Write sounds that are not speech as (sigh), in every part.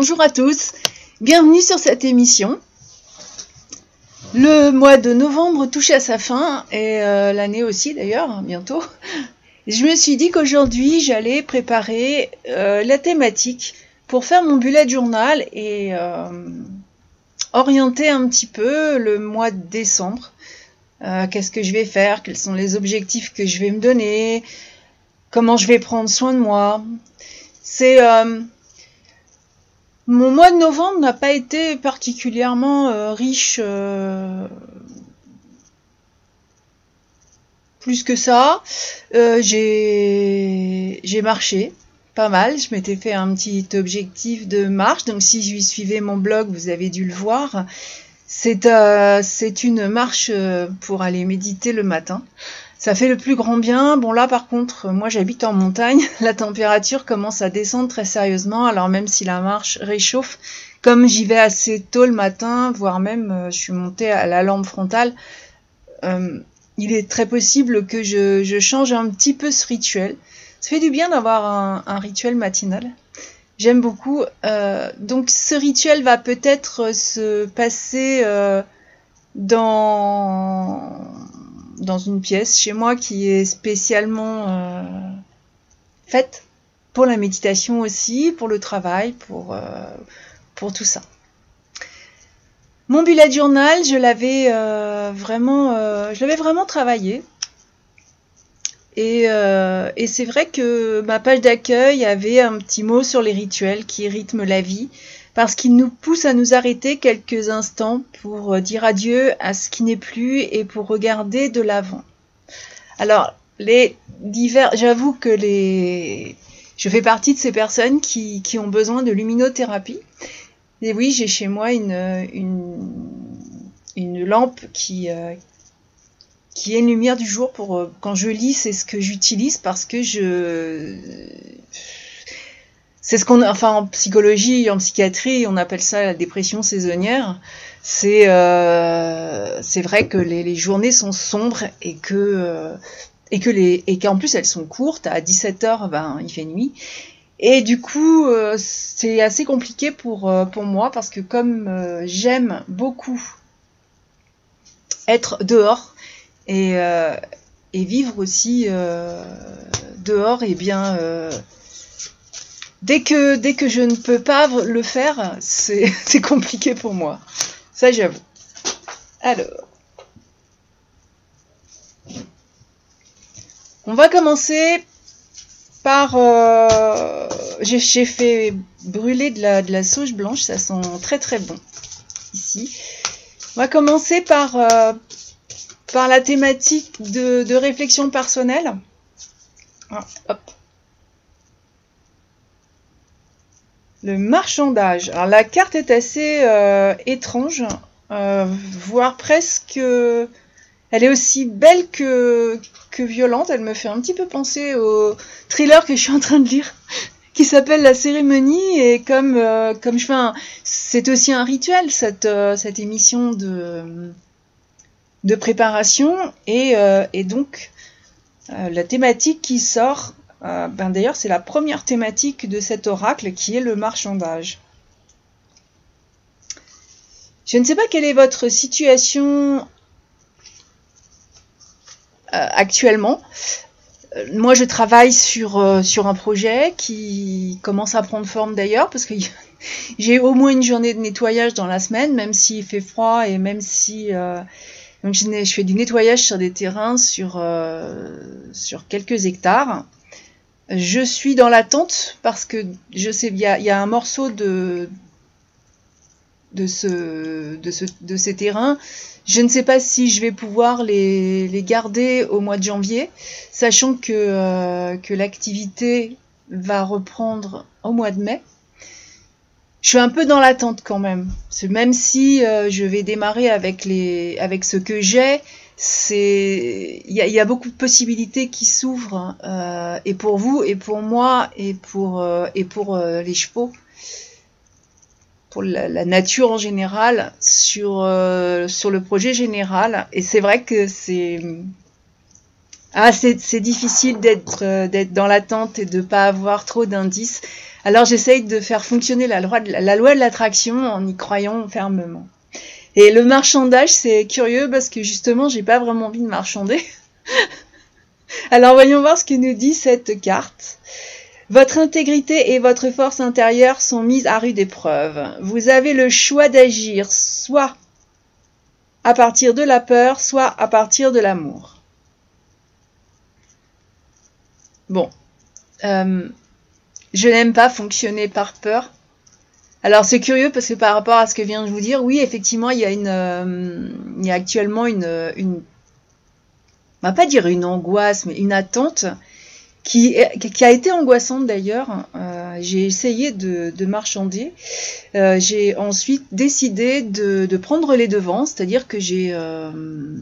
Bonjour à tous, bienvenue sur cette émission. Le mois de novembre touche à sa fin et euh, l'année aussi d'ailleurs, bientôt. Je me suis dit qu'aujourd'hui j'allais préparer euh, la thématique pour faire mon bullet journal et euh, orienter un petit peu le mois de décembre. Qu'est-ce que je vais faire? Quels sont les objectifs que je vais me donner? Comment je vais prendre soin de moi? C'est mon mois de novembre n'a pas été particulièrement euh, riche euh, plus que ça. Euh, j'ai marché pas mal. Je m'étais fait un petit objectif de marche. Donc si vous suivez mon blog, vous avez dû le voir. C'est une marche pour aller méditer le matin. Ça fait le plus grand bien. Bon là par contre, moi j'habite en montagne, (laughs) la température commence à descendre très sérieusement, alors même si la marche réchauffe, comme j'y vais assez tôt le matin, voire même euh, je suis montée à la lampe frontale, euh, il est très possible que je, change un petit peu ce rituel. Ça fait du bien d'avoir un, rituel matinal. J'aime beaucoup. Euh, donc ce rituel va peut-être se passer dans dans une pièce chez moi qui est spécialement euh, faite pour la méditation aussi, pour le travail, pour, euh, pour tout ça. Mon bullet journal, je l'avais euh, vraiment, je l'avais vraiment travaillé. Et, et c'est vrai que ma page d'accueil avait un petit mot sur les rituels qui rythment la vie parce qu'il nous pousse à nous arrêter quelques instants pour euh, dire adieu à ce qui n'est plus et pour regarder de l'avant. Alors, les divers, j'avoue que les, je fais partie de ces personnes qui, qui ont besoin de luminothérapie. Et oui, j'ai chez moi une, une, lampe qui, euh, qui est une lumière du jour pour euh, quand je lis, c'est ce que j'utilise parce que je c'est ce qu'on, enfin, en psychologie, en psychiatrie, on appelle ça la dépression saisonnière. C'est, euh, c'est vrai que les, journées sont sombres et que, euh, et que les, et qu'en plus elles sont courtes. À 17 h ben, il fait nuit. Et du coup, euh, c'est assez compliqué pour, pour moi parce que comme j'aime beaucoup être dehors et, et vivre aussi dehors, et eh bien dès que, je ne peux pas le faire, (laughs) c'est compliqué pour moi. Ça, j'avoue. Alors. On va commencer par... Euh, j'ai fait brûler de la, de sauge blanche, ça sent très très bon ici. On va commencer par, euh, la thématique de, de réflexion personnelle. Ah, hop. Le marchandage. Alors la carte est assez euh, étrange, euh, voire presque... elle est aussi belle que, que violente. Elle me fait un petit peu penser au thriller que je suis en train de lire, (laughs) qui s'appelle La cérémonie. Et comme, euh, comme je fais un... C'est aussi un rituel, cette, cette émission de, de préparation. Et, et donc, la thématique qui sort euh, ben D'ailleurs, c'est la première thématique de cet oracle qui est le marchandage. Je ne sais pas quelle est votre situation euh, actuellement. Euh, moi, je travaille sur, sur un projet qui commence à prendre forme d'ailleurs, parce que (laughs) j'ai au moins une journée de nettoyage dans la semaine, même s'il fait froid et même si je, fais du nettoyage sur des terrains sur, sur quelques hectares. Je suis dans l'attente parce que je sais, il y a, un morceau de, de, ce, de, ce, de ces terrains. Je ne sais pas si je vais pouvoir les, les garder au mois de janvier, sachant que, euh, que l'activité va reprendre au mois de mai. Je suis un peu dans l'attente quand même. Même si euh, je vais démarrer avec, les, avec ce que j'ai, il y a, beaucoup de possibilités qui s'ouvrent euh, et pour vous et pour moi et pour euh, et pour euh, les chevaux. Pour la, nature en général sur sur le projet général. Et c'est vrai que c'est ah c'est difficile d'être d'être dans l'attente et de pas avoir trop d'indices. Alors j'essaye de faire fonctionner la loi la loi de l'attraction en y croyant fermement. Et le marchandage, c'est curieux parce que justement, j'ai pas vraiment envie de marchander. (laughs) Alors voyons voir ce que nous dit cette carte. Votre intégrité et votre force intérieure sont mises à rude épreuve. Vous avez le choix d'agir soit à partir de la peur, soit à partir de l'amour. Bon. Euh, je n'aime pas fonctionner par peur. Alors c'est curieux parce que par rapport à ce que vient de vous dire, oui, effectivement, il y a une, euh, il y a actuellement une, une, on va pas dire une angoisse, mais une attente qui, qui a été angoissante d'ailleurs. Euh, j'ai essayé de, de marchander. Euh, j'ai ensuite décidé de, de, prendre les devants, c'est-à-dire que j'ai euh,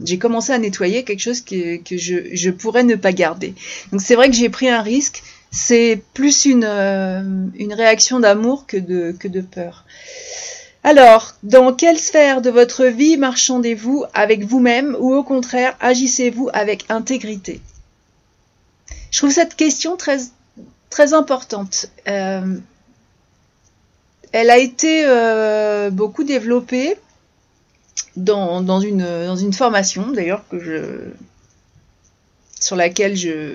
j'ai commencé à nettoyer quelque chose que, que je, je pourrais ne pas garder. Donc c'est vrai que j'ai pris un risque c'est plus une, euh, réaction d'amour que de, peur. Alors, dans quelle sphère de votre vie marchandez-vous avec vous-même ou au contraire agissez-vous avec intégrité? Je trouve cette question très, importante. Euh, elle a été euh, beaucoup développée dans, une, formation d'ailleurs sur laquelle je,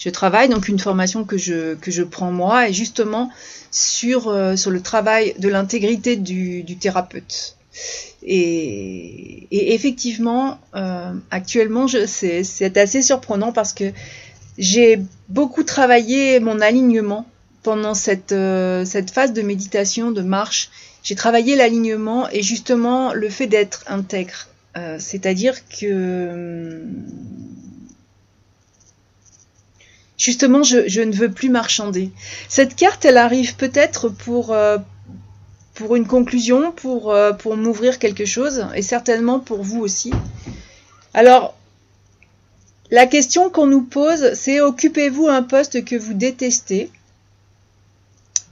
je travaille, donc une formation que je, que je prends moi, et justement sur, euh, sur le travail de l'intégrité du, thérapeute. Et, effectivement, euh, actuellement, c'est assez surprenant parce que j'ai beaucoup travaillé mon alignement pendant cette, euh, cette phase de méditation, de marche. J'ai travaillé l'alignement et justement le fait d'être intègre. C'est-à-dire que Justement, je, ne veux plus marchander. Cette carte, elle arrive peut-être pour, euh, une conclusion, euh, pour m'ouvrir quelque chose, et certainement pour vous aussi. Alors, la question qu'on nous pose, c'est occupez-vous un poste que vous détestez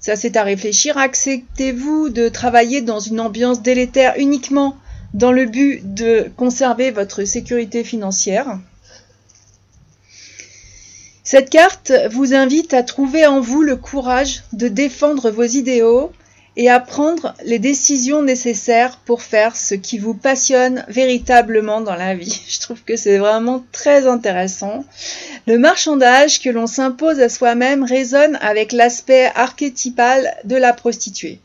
Ça, c'est à réfléchir. Acceptez-vous de travailler dans une ambiance délétère uniquement dans le but de conserver votre sécurité financière cette carte vous invite à trouver en vous le courage de défendre vos idéaux et à prendre les décisions nécessaires pour faire ce qui vous passionne véritablement dans la vie. (laughs) Je trouve que c'est vraiment très intéressant. Le marchandage que l'on s'impose à soi-même résonne avec l'aspect archétypal de la prostituée.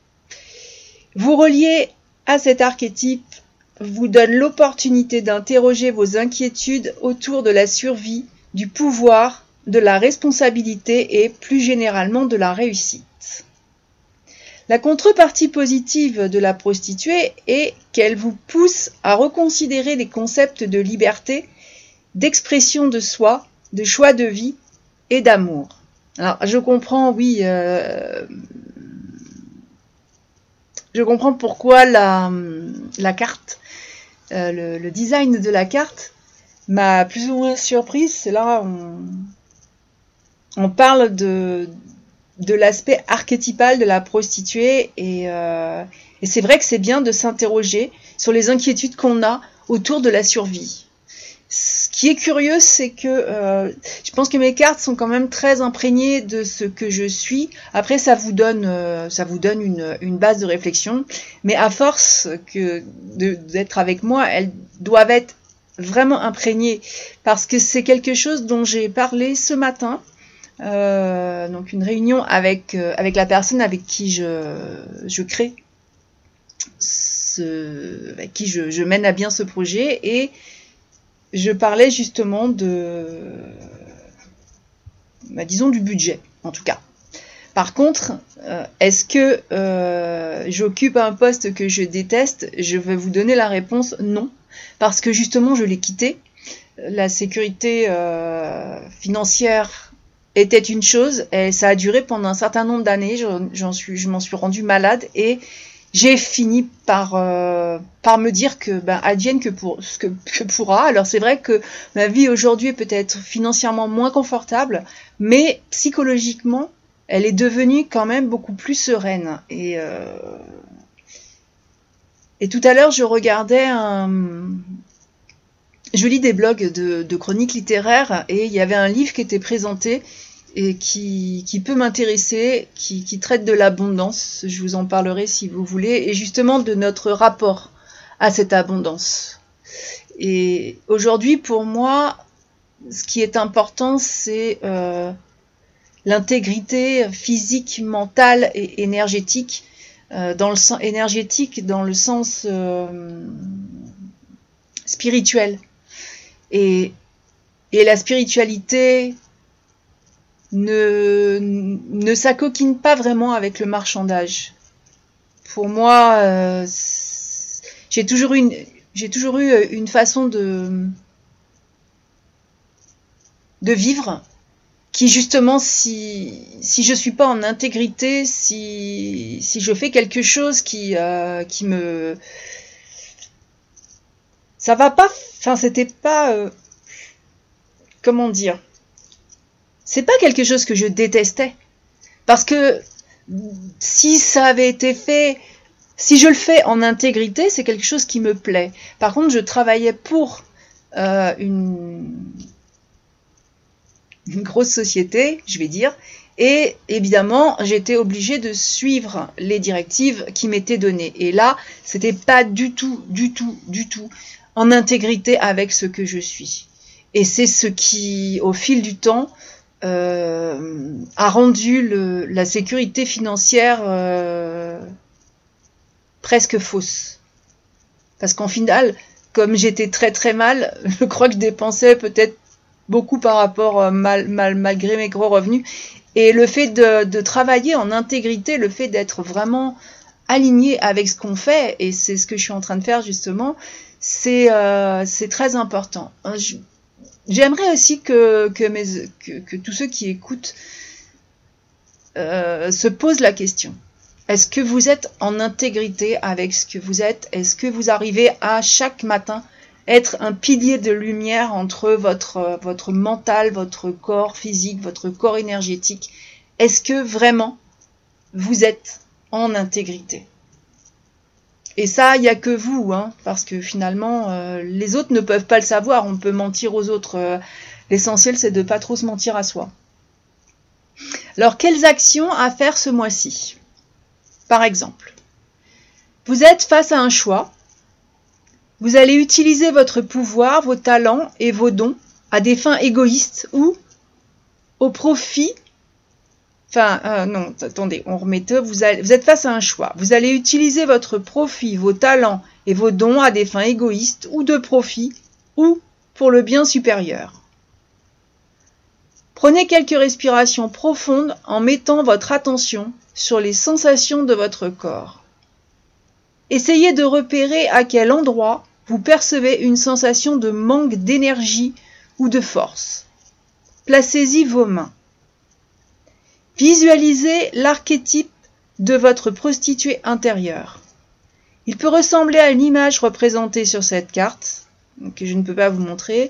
Vous reliez à cet archétype vous donne l'opportunité d'interroger vos inquiétudes autour de la survie, du pouvoir de la responsabilité et plus généralement de la réussite. La contrepartie positive de la prostituée est qu'elle vous pousse à reconsidérer les concepts de liberté, d'expression de soi, de choix de vie et d'amour. Alors, je comprends, oui, euh, je comprends pourquoi la, carte, euh, le, design de la carte m'a plus ou moins surprise. Là, on, on parle de, de l'aspect archétypal de la prostituée et, euh, et c'est vrai que c'est bien de s'interroger sur les inquiétudes qu'on a autour de la survie. Ce qui est curieux, c'est que euh, je pense que mes cartes sont quand même très imprégnées de ce que je suis. Après, ça vous donne, euh, ça vous donne une, une, base de réflexion, mais à force que d'être avec moi, elles doivent être vraiment imprégnées parce que c'est quelque chose dont j'ai parlé ce matin euh, donc une réunion avec, euh, avec la personne avec qui je, je crée, avec qui je, je, mène à bien ce projet et je parlais justement de, bah, disons du budget en tout cas. Par contre, euh, est-ce que j'occupe un poste que je déteste? Je vais vous donner la réponse non, parce que justement je l'ai quitté. La sécurité financière était une chose et ça a duré pendant un certain nombre d'années. J'en suis, je m'en suis rendu malade et j'ai fini par euh, par me dire que ben advienne que pour que, que pourra. Alors c'est vrai que ma vie aujourd'hui est peut-être financièrement moins confortable, mais psychologiquement, elle est devenue quand même beaucoup plus sereine. Et euh, et tout à l'heure, je regardais un je lis des blogs de, chroniques littéraires et il y avait un livre qui était présenté et qui, peut m'intéresser, qui, qui traite de l'abondance. Je vous en parlerai si vous voulez, et justement de notre rapport à cette abondance. Et aujourd'hui, pour moi, ce qui est important, c'est euh, l'intégrité physique, mentale et énergétique. Euh, dans le sens énergétique, dans le sens euh, spirituel. Et, la spiritualité ne, ne s'acoquine pas vraiment avec le marchandage. Pour moi, euh, j'ai toujours, une, j'ai toujours eu une façon de, de vivre qui justement si si je suis pas en intégrité si si je fais quelque chose qui euh, qui me ça va pas enfin c'était pas euh, comment dire? C'est pas quelque chose que je détestais. Parce que si ça avait été fait si je le fais en intégrité c'est quelque chose qui me plaît. Par contre je travaillais pour euh, une une grosse société, je vais dire, et évidemment, j'étais obligée de suivre les directives qui m'étaient données. Et là, c'était pas du tout, du tout, du tout en intégrité avec ce que je suis. Et c'est ce qui, au fil du temps, euh, a rendu le, la sécurité financière euh, presque fausse. Parce qu'en final, comme j'étais très très mal, (laughs) je crois que je dépensais peut-être beaucoup par rapport euh, mal, mal, malgré mes gros revenus. Et le fait de, de travailler en intégrité, le fait d'être vraiment aligné avec ce qu'on fait, et c'est ce que je suis en train de faire justement, c'est euh, très important. Hein, j'aimerais aussi que, que, mes, que, que, tous ceux qui écoutent euh, se posent la question. Est-ce que vous êtes en intégrité avec ce que vous êtes? Est-ce que vous arrivez à chaque matin être un pilier de lumière entre votre, votre mental, votre corps physique, votre corps énergétique? Est-ce que vraiment vous êtes en intégrité Et ça, il n'y a que vous, hein, parce que finalement, euh, les autres ne peuvent pas le savoir. On peut mentir aux autres. Euh, l'essentiel, c'est de ne pas trop se mentir à soi. Alors, quelles actions à faire ce mois-ci? Par exemple, vous êtes face à un choix vous allez utiliser votre pouvoir, vos talents et vos dons à des fins égoïstes ou au profit. Enfin, euh, non, attendez, on remet vous, vous êtes face à un choix. Vous allez utiliser votre profit, vos talents et vos dons à des fins égoïstes ou de profit ou pour le bien supérieur. Prenez quelques respirations profondes en mettant votre attention sur les sensations de votre corps. Essayez de repérer à quel endroit vous percevez une sensation de manque d'énergie ou de force. Placez-y vos mains. Visualisez l'archétype de votre prostituée intérieure. Il peut ressembler à une image représentée sur cette carte, que je ne peux pas vous montrer,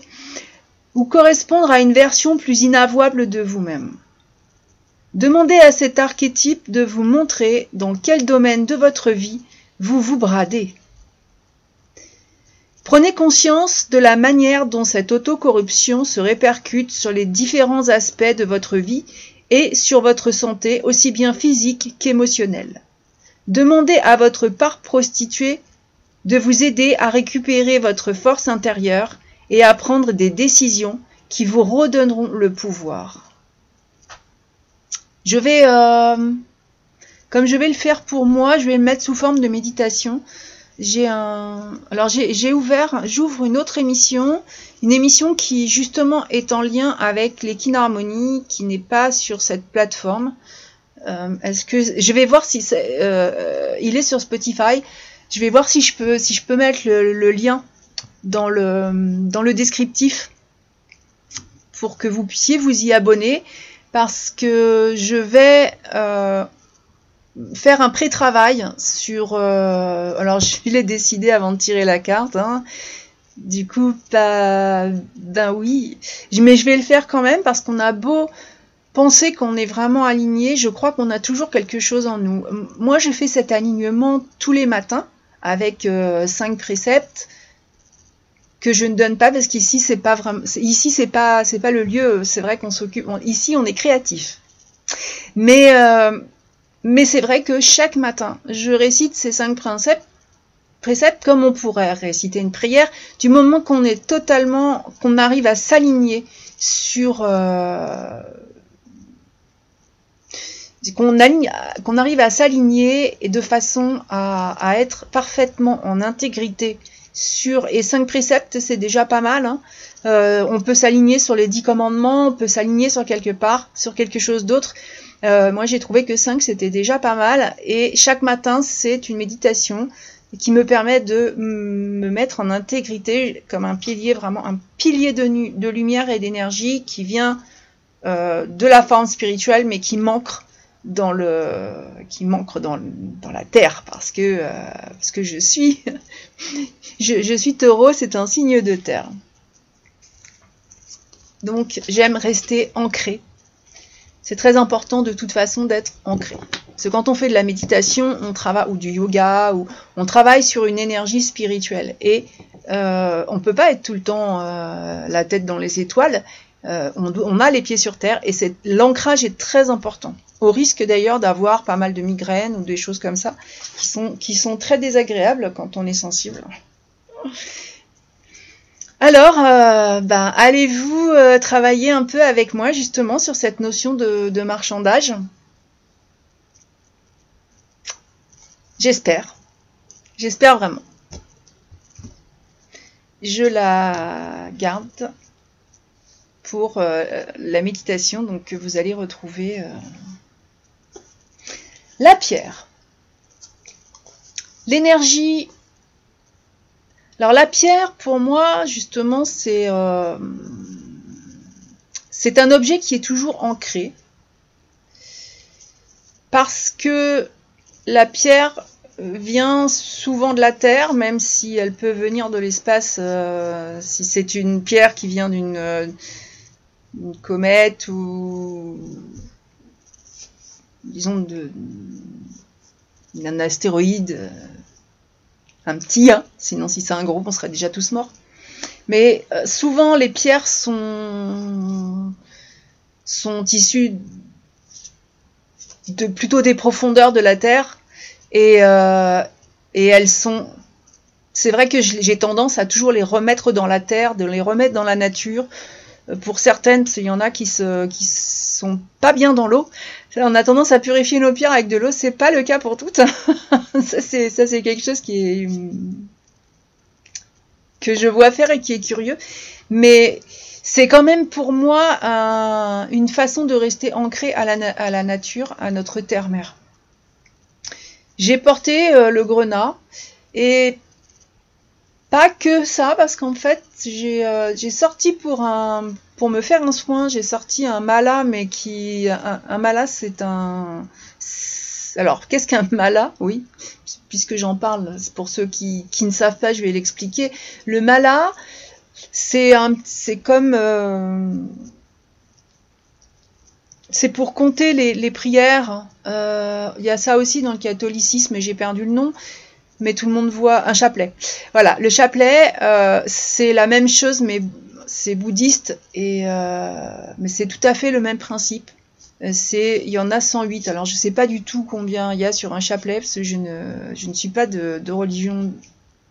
ou correspondre à une version plus inavouable de vous-même. Demandez à cet archétype de vous montrer dans quel domaine de votre vie vous vous bradez. Prenez conscience de la manière dont cette autocorruption se répercute sur les différents aspects de votre vie et sur votre santé aussi bien physique qu'émotionnelle. Demandez à votre part prostituée de vous aider à récupérer votre force intérieure et à prendre des décisions qui vous redonneront le pouvoir. Je vais, euh, comme je vais le faire pour moi, je vais le mettre sous forme de méditation j'ai un alors j'ai ouvert j'ouvre une autre émission une émission qui justement est en lien avec les Harmony qui n'est pas sur cette plateforme. Euh, est-ce que je vais voir si c'est euh, il est sur Spotify. Je vais voir si je peux si je peux mettre le, lien dans le dans le descriptif pour que vous puissiez vous y abonner parce que je vais euh, faire un pré-travail sur. Euh, alors, (laughs) je l'ai décidé avant de tirer la carte. Hein. Du coup, pas. Ben oui. Mais je vais le faire quand même parce qu'on a beau penser qu'on est vraiment aligné, je crois qu'on a toujours quelque chose en nous. Moi, je fais cet alignement tous les matins avec euh, cinq préceptes que je ne donne pas parce qu'ici c'est pas vraiment ici c'est pas c'est pas le lieu c'est vrai qu'on s'occupe ici on est créatif mais euh, mais c'est vrai que chaque matin je récite ces cinq préceptes préceptes comme on pourrait réciter une prière du moment qu'on est totalement qu'on arrive à s'aligner sur euh, qu'on arrive à s'aligner et de façon à, être parfaitement en intégrité sur et cinq préceptes c'est déjà pas mal hein. euh, on peut s'aligner sur les dix commandements on peut s'aligner sur quelque part sur quelque chose d'autre euh, moi j'ai trouvé que 5 c'était déjà pas mal et chaque matin c'est une méditation qui me permet de me mettre en intégrité comme un pilier vraiment un pilier de, de lumière et d'énergie qui vient euh, de la forme spirituelle mais qui manque dans le qui manque dans, la terre parce que euh, parce que je suis (laughs) je, je suis taureau c'est un signe de terre. Donc j'aime rester ancré. C'est très important de toute façon d'être ancré. Parce que quand on fait de la méditation on travaille ou du yoga ou on travaille sur une énergie spirituelle. Et euh, on peut pas être tout le temps euh, la tête dans les étoiles euh, on, a les pieds sur terre et l'ancrage est très important au risque d'ailleurs d'avoir pas mal de migraines ou des choses comme ça, qui sont, qui sont très désagréables quand on est sensible. Alors, euh, ben, allez-vous euh, travailler un peu avec moi justement sur cette notion de, marchandage? J'espère. J'espère vraiment. Je la garde pour euh, la méditation donc, que vous allez retrouver la pierre. L'énergie. Alors la pierre, pour moi, justement, c'est euh, un objet qui est toujours ancré. Parce que la pierre vient souvent de la Terre, même si elle peut venir de l'espace, euh, si c'est une pierre qui vient d'une euh, comète ou disons, de, d'un astéroïde, euh, un petit, sinon si c'est un gros, on serait déjà tous morts. Mais euh, souvent, les pierres sont, sont issues de plutôt des profondeurs de la Terre et, euh, et elles sont. C'est vrai que j'ai tendance à toujours les remettre dans la terre, de les remettre dans la nature, pour certaines, il y en a qui se, qui sont pas bien dans l'eau. On a tendance à purifier nos pierres avec de l'eau. C'est pas le cas pour toutes. (laughs) ça, c'est, ça, c'est quelque chose qui est, que je vois faire et qui est curieux. Mais c'est quand même pour moi une façon de rester ancré à la, à la nature, à notre terre-mère. J'ai porté euh, le grenat et pas que ça, parce qu'en fait, j'ai euh, sorti pour me faire un soin, j'ai sorti un mala, mais qui un, mala, c'est un alors qu'est-ce qu'un mala? Oui, puisque j'en parle, pour ceux qui, ne savent pas, je vais l'expliquer. Le mala, c'est un c'est comme euh, c'est pour compter les, prières. Euh, il y a ça aussi dans le catholicisme, j'ai perdu le nom mais tout le monde voit un chapelet. Voilà, le chapelet, euh, c'est la même chose, mais c'est bouddhiste, et, euh, mais c'est tout à fait le même principe. Euh, c'est, il y en a 108. Alors je ne sais pas du tout combien il y a sur un chapelet, parce que je ne, je ne suis pas de, religion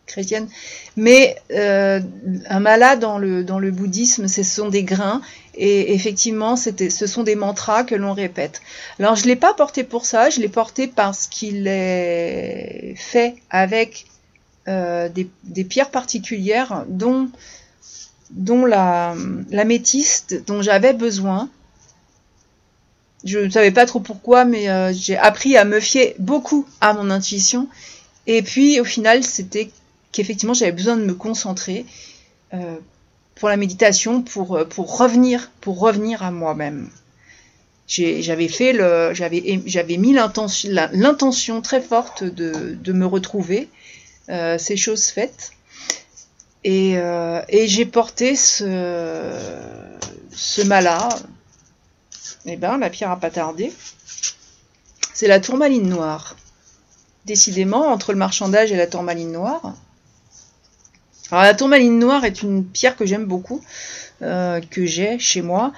chrétienne. Mais un mala dans le, dans le bouddhisme, ce sont des grains. Et effectivement, ce sont des mantras que l'on répète. Alors, je ne l'ai pas porté pour ça, je l'ai porté parce qu'il est fait avec euh, des, pierres particulières, dont, dont la, dont j'avais besoin. Je ne savais pas trop pourquoi, mais euh, j'ai appris à me fier beaucoup à mon intuition. Et puis, au final, c'était qu'effectivement j'avais besoin de me concentrer euh, pour la méditation, pour, euh, revenir, à moi-même. J'avais fait j'avais, mis l'intention, très forte de, me retrouver, euh, ces choses faites, et, euh, et j'ai porté ce, ce mala. Eh ben, la pierre a pas tardé. C'est la tourmaline noire. Décidément, entre le marchandage et la tourmaline noire, Alors la tourmaline noire est une pierre que j'aime beaucoup, que j'ai chez moi,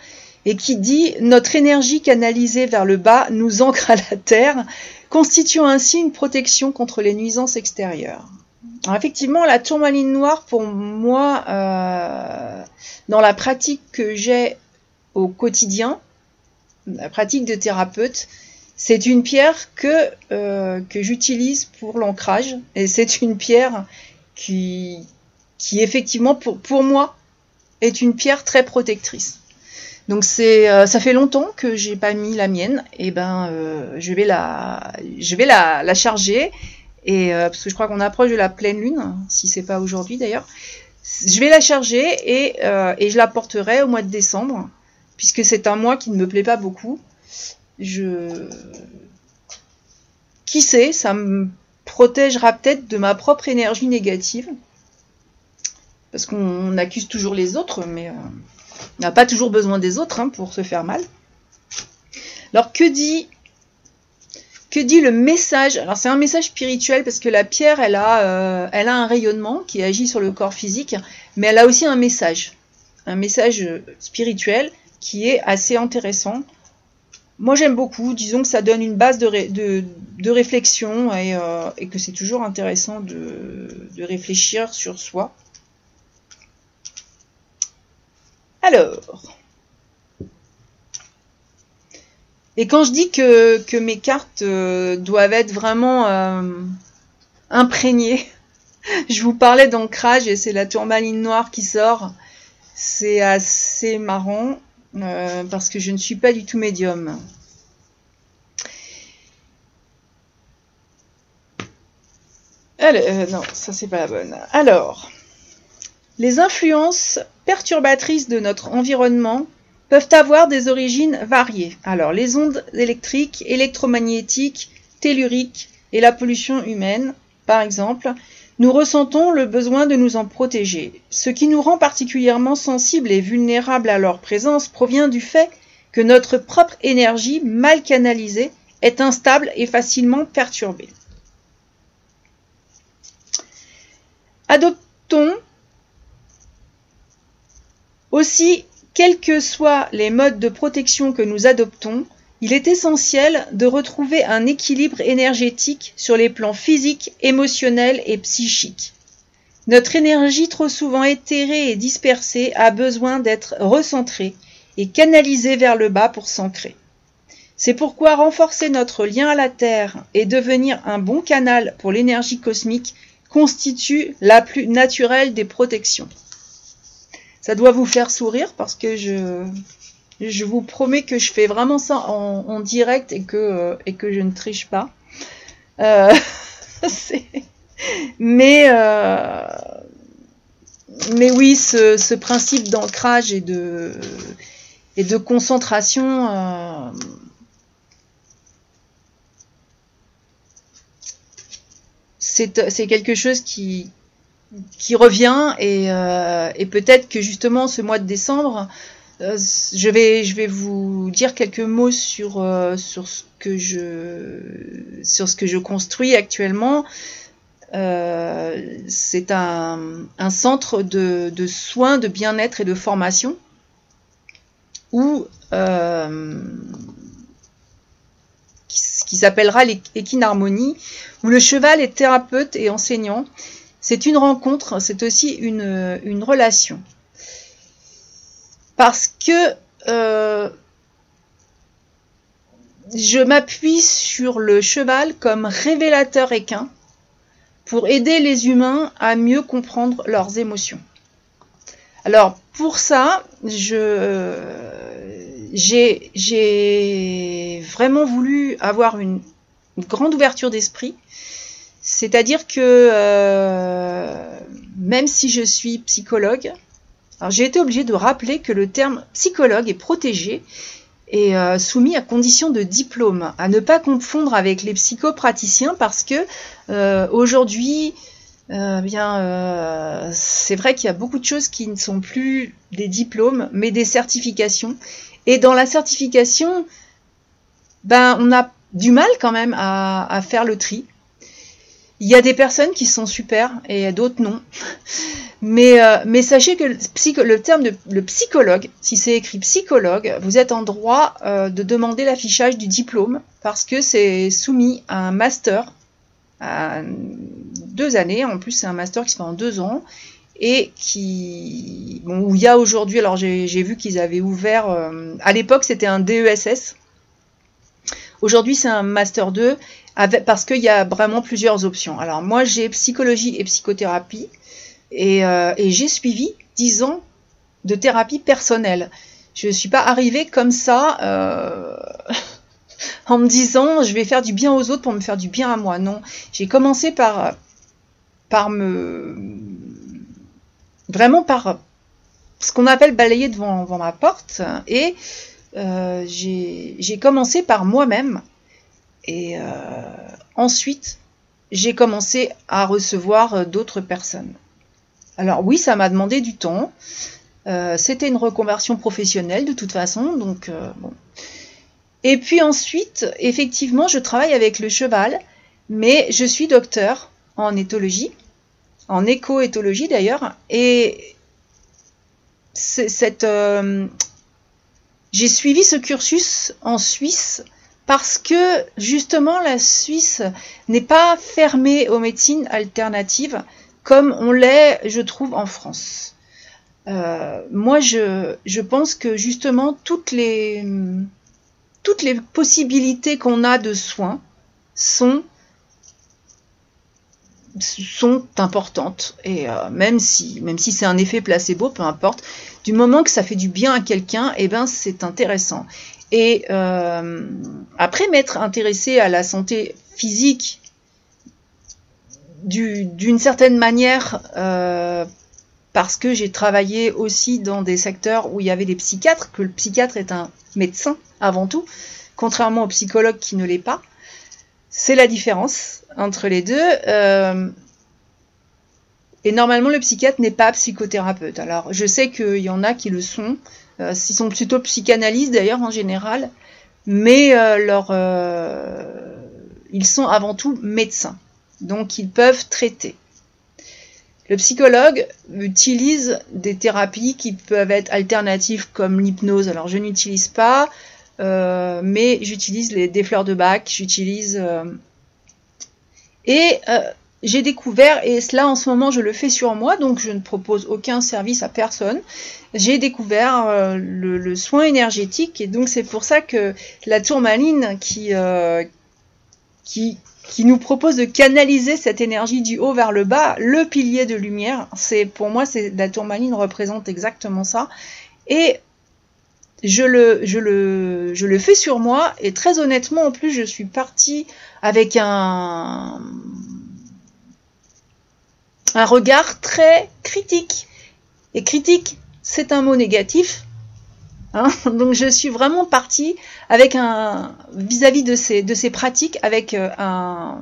et qui dit notre énergie canalisée vers le bas nous ancre à la terre, constituant ainsi une protection contre les nuisances extérieures. Alors effectivement, la tourmaline noire, pour moi, euh, dans la pratique que j'ai au quotidien, la pratique de thérapeute, c'est une pierre que, euh, que j'utilise pour l'ancrage. Et c'est une pierre qui, qui effectivement, pour, pour moi, est une pierre très protectrice. Donc c'est, euh, ça fait longtemps que j'ai pas mis la mienne. Et ben, euh, je vais la, je vais la charger. Et euh, parce que je crois qu'on approche de la pleine lune, si c'est pas aujourd'hui d'ailleurs. Je vais la charger et, et je la porterai au mois de décembre, puisque c'est un mois qui ne me plaît pas beaucoup. Je, qui sait, ça me protégera peut-être de ma propre énergie négative, parce qu'on accuse toujours les autres, mais on n'a pas toujours besoin des autres hein, pour se faire mal. Alors que dit que dit le message? Alors c'est un message spirituel parce que la pierre, elle a, euh, elle a un rayonnement qui agit sur le corps physique, mais elle a aussi un message, un message spirituel qui est assez intéressant. Moi j'aime beaucoup, disons que ça donne une base de, de, réflexion euh, et, que c'est toujours intéressant de, de réfléchir sur soi. Alors. Et quand je dis que, mes cartes euh, doivent être vraiment euh, imprégnées, (laughs) je vous parlais d'ancrage et c'est la tourmaline noire qui sort. C'est assez marrant euh, parce que je ne suis pas du tout médium. non, ça c'est pas la bonne. Alors, les influences perturbatrices de notre environnement peuvent avoir des origines variées. Alors, les ondes électriques, électromagnétiques, telluriques et la pollution humaine, par exemple, nous ressentons le besoin de nous en protéger. Ce qui nous rend particulièrement sensibles et vulnérables à leur présence provient du fait que notre propre énergie mal canalisée est instable et facilement perturbée. Adoptons aussi, quels que soient les modes de protection que nous adoptons, il est essentiel de retrouver un équilibre énergétique sur les plans physiques, émotionnels et psychiques. Notre énergie trop souvent éthérée et dispersée a besoin d'être recentrée et canalisée vers le bas pour s'ancrer. C'est pourquoi renforcer notre lien à la Terre et devenir un bon canal pour l'énergie cosmique constitue la plus naturelle des protections. Ça doit vous faire sourire parce que je, je vous promets que je fais vraiment ça en, direct et que, euh, et que je ne triche pas. Euh, (laughs) mais, euh, mais oui, ce, ce principe d'ancrage et de, et de concentration. c'est quelque chose qui, qui revient euh, et, peut-être que justement ce mois de décembre, euh, je, vais, je vais vous dire quelques mots sur, euh, sur, ce, que je, sur ce que je construis actuellement. C'est un, centre de, de, soins, de bien-être et de formation où qui, s'appellera l'Equinharmonie, où le cheval est thérapeute et enseignant c'est une rencontre, c'est aussi une, relation. Parce que euh, je m'appuie sur le cheval comme révélateur équin pour aider les humains à mieux comprendre leurs émotions. Alors pour ça, j'ai vraiment voulu avoir une grande ouverture d'esprit c'est-à-dire que euh, même si je suis psychologue, j'ai été obligée de rappeler que le terme psychologue est protégé et euh, soumis à condition de diplôme, à ne pas confondre avec les psychopraticiens parce que euh, aujourd'hui, bien, c'est vrai qu'il y a beaucoup de choses qui ne sont plus des diplômes, mais des certifications. Et dans la certification, ben, on a du mal quand même à faire le tri. Il y a des personnes qui sont super et d'autres non. (laughs) Mais, euh, mais sachez que le, terme de psychologue, si c'est écrit psychologue, vous êtes en droit euh, de demander l'affichage du diplôme parce que c'est soumis à un master à deux années. En plus, c'est un master qui se fait en deux ans et qui bon, où il y a aujourd'hui. Alors j'ai vu qu'ils avaient ouvert. Euh, à l'époque, c'était un DESS. Aujourd'hui, c'est un master 2 parce qu'il y a vraiment plusieurs options. Alors moi, j'ai psychologie et psychothérapie. Euh, et, j'ai suivi 10 ans de thérapie personnelle. Je ne suis pas arrivée comme ça euh, (laughs) en me disant je vais faire du bien aux autres pour me faire du bien à moi. Non, j'ai commencé par, par me... vraiment par ce qu'on appelle balayer devant, ma porte. Et euh, j'ai commencé par moi-même. Et ensuite, j'ai commencé à recevoir d'autres personnes. Alors oui, ça m'a demandé du temps. Euh, c'était une reconversion professionnelle de toute façon, donc euh, bon. Et puis ensuite, effectivement, je travaille avec le cheval, mais je suis docteur en éthologie, en éco-éthologie d'ailleurs, et cette, euh, j'ai suivi ce cursus en Suisse parce que justement la Suisse n'est pas fermée aux médecines alternatives comme on l'est, je trouve, en France. Euh, moi, je, je, pense que justement, toutes les, toutes les possibilités qu'on a de soins sont, sont importantes. Et euh, même si, c'est un effet placebo, peu importe, du moment que ça fait du bien à quelqu'un, eh ben, c'est intéressant. Et euh, après m'être intéressé à la santé physique d'une certaine manière, euh, parce que j'ai travaillé aussi dans des secteurs où il y avait des psychiatres, que le psychiatre est un médecin avant tout, contrairement au psychologue qui ne l'est pas. C'est la différence entre les deux. Euh, et normalement, le psychiatre n'est pas psychothérapeute. Alors, je sais qu'il y en a qui le sont. Euh, ils sont plutôt psychanalystes d'ailleurs en général. Mais leur, ils sont avant tout médecins donc ils peuvent traiter. Le psychologue utilise des thérapies qui peuvent être alternatives comme l'hypnose. Alors je n'utilise pas, euh, mais j'utilise des fleurs de bac, j'utilise... Euh, et euh, j'ai découvert, et cela en ce moment je le fais sur moi, donc je ne propose aucun service à personne, j'ai découvert le, le, soin énergétique, et donc c'est pour ça que la tourmaline qui, qui qui nous propose de canaliser cette énergie du haut vers le bas, le pilier de lumière. C'est pour moi, c'est la tourmaline représente exactement ça. Et je le, fais sur moi. Et très honnêtement, en plus, je suis partie avec un, un regard très critique. Et critique, c'est un mot négatif. Hein. (laughs) Donc je suis vraiment partie avec un vis-à-vis de ces, de ces pratiques avec euh, un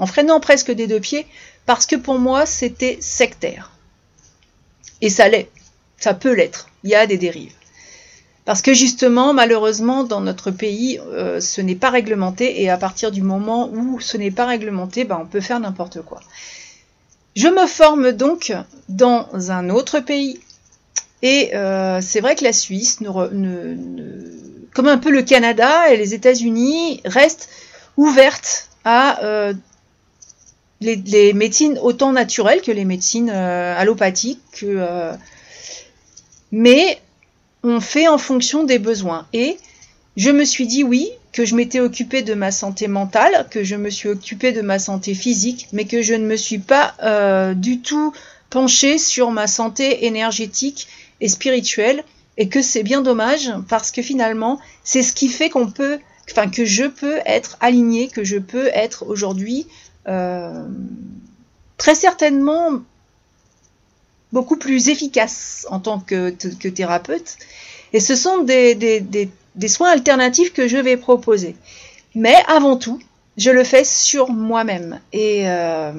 en freinant presque des deux pieds parce que pour moi c'était sectaire. Et ça l'est, ça peut l'être. Il y a des dérives. Parce que justement, malheureusement, dans notre pays, euh, ce n'est pas réglementé, et à partir du moment où ce n'est pas réglementé, ben, on peut faire n'importe quoi. Je me forme donc dans un autre pays et euh, c'est vrai que la Suisse, comme un peu le Canada et les États-Unis, reste ouverte à euh, les, médecines autant naturelles que les médecines allopathiques. Mais on fait en fonction des besoins. Et je me suis dit oui, que je m'étais occupée de ma santé mentale, que je me suis occupée de ma santé physique, mais que je ne me suis pas du tout penchée sur ma santé énergétique et spirituel et que c'est bien dommage parce que finalement c'est ce qui fait qu'on peut, enfin que je peux être aligné, que je peux être aujourd'hui euh, très certainement beaucoup plus efficace en tant que, thérapeute. Et ce sont des, soins alternatifs que je vais proposer. Mais avant tout, je le fais sur moi-même. Et euh,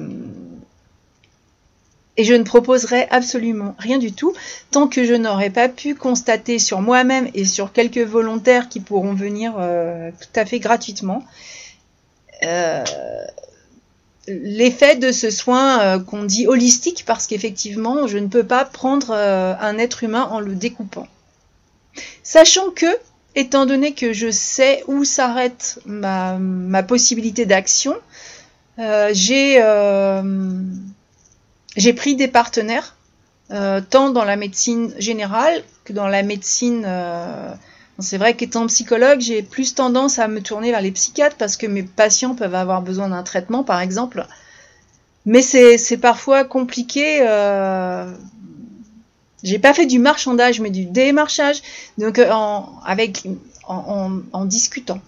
et je ne proposerai absolument rien du tout tant que je n'aurai pas pu constater sur moi-même et sur quelques volontaires qui pourront venir euh, tout à fait gratuitement l'effet de ce soin qu'on dit holistique parce qu'effectivement, je ne peux pas prendre un être humain en le découpant. Sachant que, étant donné que je sais où s'arrête ma, possibilité d'action, j'ai pris des partenaires euh, tant dans la médecine générale que dans la médecine. C'est vrai qu'étant psychologue, j'ai plus tendance à me tourner vers les psychiatres parce que mes patients peuvent avoir besoin d'un traitement, par exemple. Mais c'est parfois compliqué. Euh, j'ai pas fait du marchandage, mais du démarchage, donc euh, en, discutant.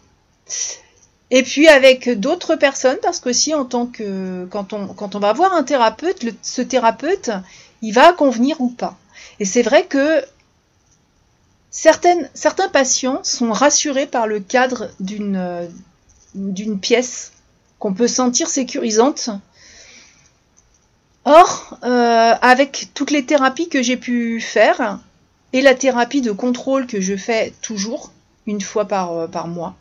Et puis avec d'autres personnes, parce qu'aussi en tant que quand on va voir un thérapeute, ce thérapeute, il va convenir ou pas. Et c'est vrai que certains patients sont rassurés par le cadre d'une d'une pièce qu'on peut sentir sécurisante. Or, euh, avec toutes les thérapies que j'ai pu faire et la thérapie de contrôle que je fais toujours une fois par, euh, mois,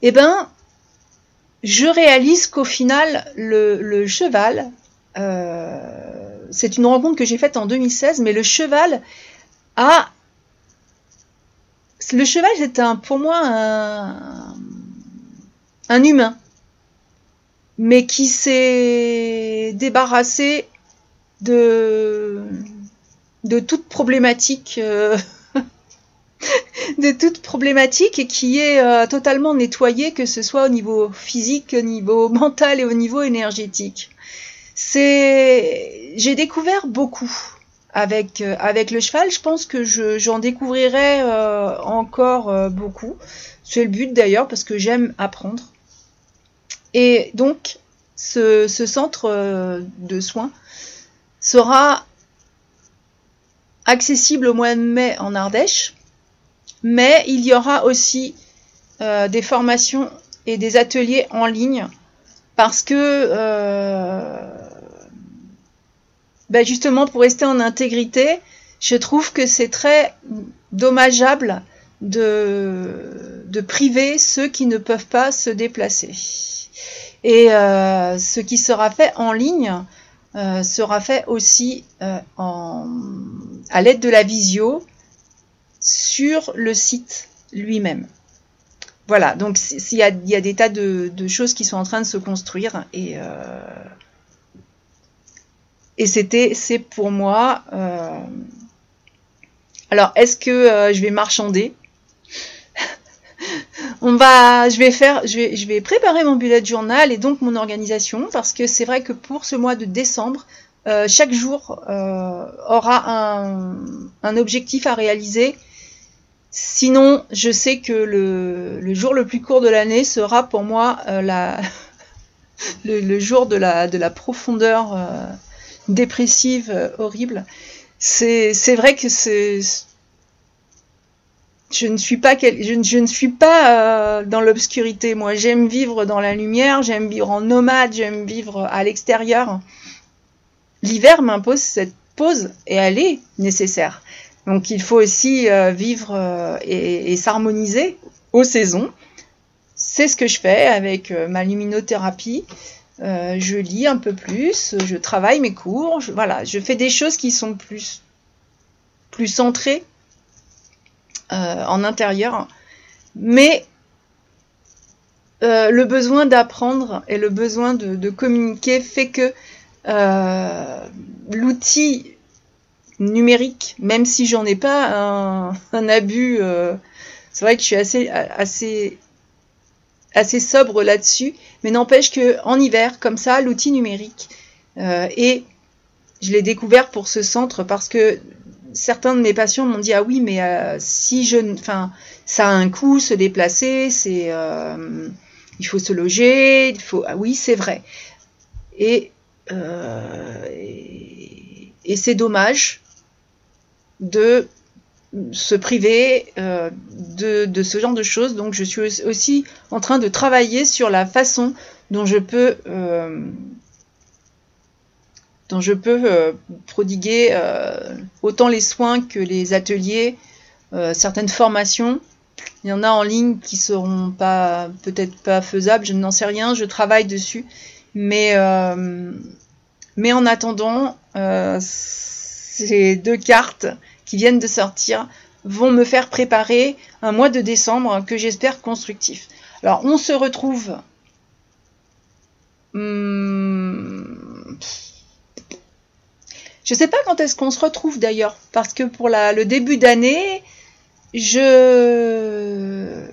eh ben, je réalise qu'au final, le, cheval euh, c'est une rencontre que j'ai faite en 2016, mais le cheval a. Le cheval, c'est un, pour moi un, un humain, mais qui s'est débarrassé de, de toute problématique. Euh, (laughs) de toute problématique et qui est euh, totalement nettoyé, que ce soit au niveau physique, au niveau (laughs) mental et au niveau énergétique. C'est, j'ai découvert beaucoup avec euh, avec le cheval. Je pense que j'en découvrirai euh, encore euh, beaucoup. C'est le but d'ailleurs parce que j'aime apprendre. Et donc ce, ce centre de soins sera accessible au mois de mai en Ardèche, mais il y aura aussi des formations et des ateliers en ligne parce que euh, ben justement pour rester en intégrité, je trouve que c'est très dommageable de, de priver ceux qui ne peuvent pas se déplacer. Et euh, ce qui sera fait en ligne euh, sera fait aussi en, à l'aide de la visio sur le site lui-même. Voilà, donc il y, a, des tas de, choses qui sont en train de se construire et, euh, et c'était, c'est pour moi. Euh, alors, est-ce que euh, je vais marchander? (laughs) On va, je vais faire, je vais, je vais préparer mon bullet journal et donc mon organisation parce que c'est vrai que pour ce mois de décembre, chaque jour aura un, objectif à réaliser Sinon, je sais que le, jour le plus court de l'année sera pour moi euh, la, (laughs) le, jour de la, de la profondeur euh, dépressive euh, horrible. C'est vrai que c'est je ne suis pas je, je ne suis pas dans l'obscurité. Moi, j'aime vivre dans la lumière, j'aime vivre en nomade, j'aime vivre à l'extérieur. L'hiver m'impose cette pause et elle est nécessaire. Donc il faut aussi euh, vivre euh, et, s'harmoniser aux saisons. C'est ce que je fais avec euh, ma luminothérapie. Je lis un peu plus, je travaille mes cours, je, voilà, je fais des choses qui sont plus, plus centrées en intérieur. Mais le besoin d'apprendre et le besoin de communiquer fait que l'outil numérique, même si j'en ai pas un, abus. Euh, c'est vrai que je suis assez, assez, assez sobre là-dessus, mais n'empêche que en hiver, comme ça, l'outil numérique euh, et je l'ai découvert pour ce centre parce que certains de mes patients m'ont dit ah oui mais euh, si je enfin ça a un coût se déplacer c'est il faut se loger il faut ah oui c'est vrai. Et, et c'est dommage de se priver euh, de, ce genre de choses. Donc je suis aussi en train de travailler sur la façon dont je peux, euh, dont je peux euh, prodiguer autant les soins que les ateliers, certaines formations Il y en a en ligne qui seront pas peut-être pas faisables, je n'en sais rien, je travaille dessus. Mais, en attendant, ces deux cartes qui viennent de sortir vont me faire préparer un mois de décembre que j'espère constructif. Alors on se retrouve. Hmm, je ne sais pas quand est-ce qu'on se retrouve d'ailleurs, parce que pour la, le début d'année, je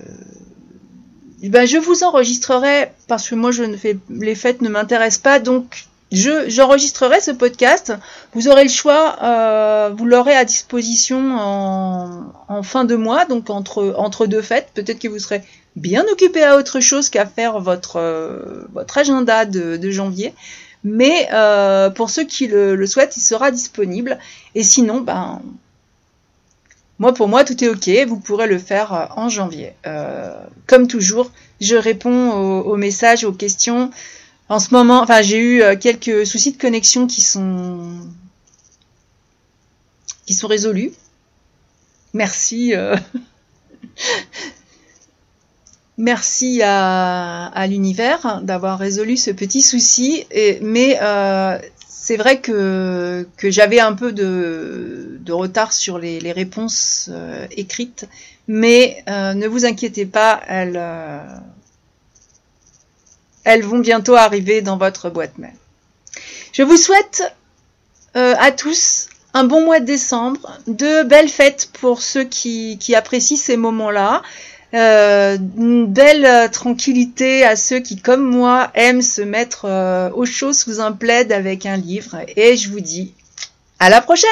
ben, je vous enregistrerai parce que moi je ne fais les fêtes ne m'intéressent pas donc je j'enregistrerai ce podcast. Vous aurez le choix, euh, vous l'aurez à disposition en, fin de mois, donc entre entre deux fêtes. Peut-être que vous serez bien occupé à autre chose qu'à faire votre euh, votre agenda de, janvier. Mais euh, pour ceux qui le, souhaitent, il sera disponible. Et sinon, ben moi, pour moi, tout est OK. Vous pourrez le faire en janvier. Comme toujours, je réponds aux, messages, aux questions. En ce moment, enfin, j'ai eu euh, quelques soucis de connexion qui sont qui sont résolus. Merci. (laughs) Merci à, à l'univers d'avoir résolu ce petit souci. Mais euh, c'est vrai que, que j'avais un peu de, de, retard sur les, les réponses euh, écrites, mais euh, ne vous inquiétez pas, elles, euh, elles vont bientôt arriver dans votre boîte mail. Je vous souhaite euh, à tous un bon mois de décembre, de belles fêtes pour ceux qui, apprécient ces moments-là. Euh, une belle tranquillité à ceux qui, comme moi, aiment se mettre euh, au chaud sous un plaid avec un livre. Et je vous dis à la prochaine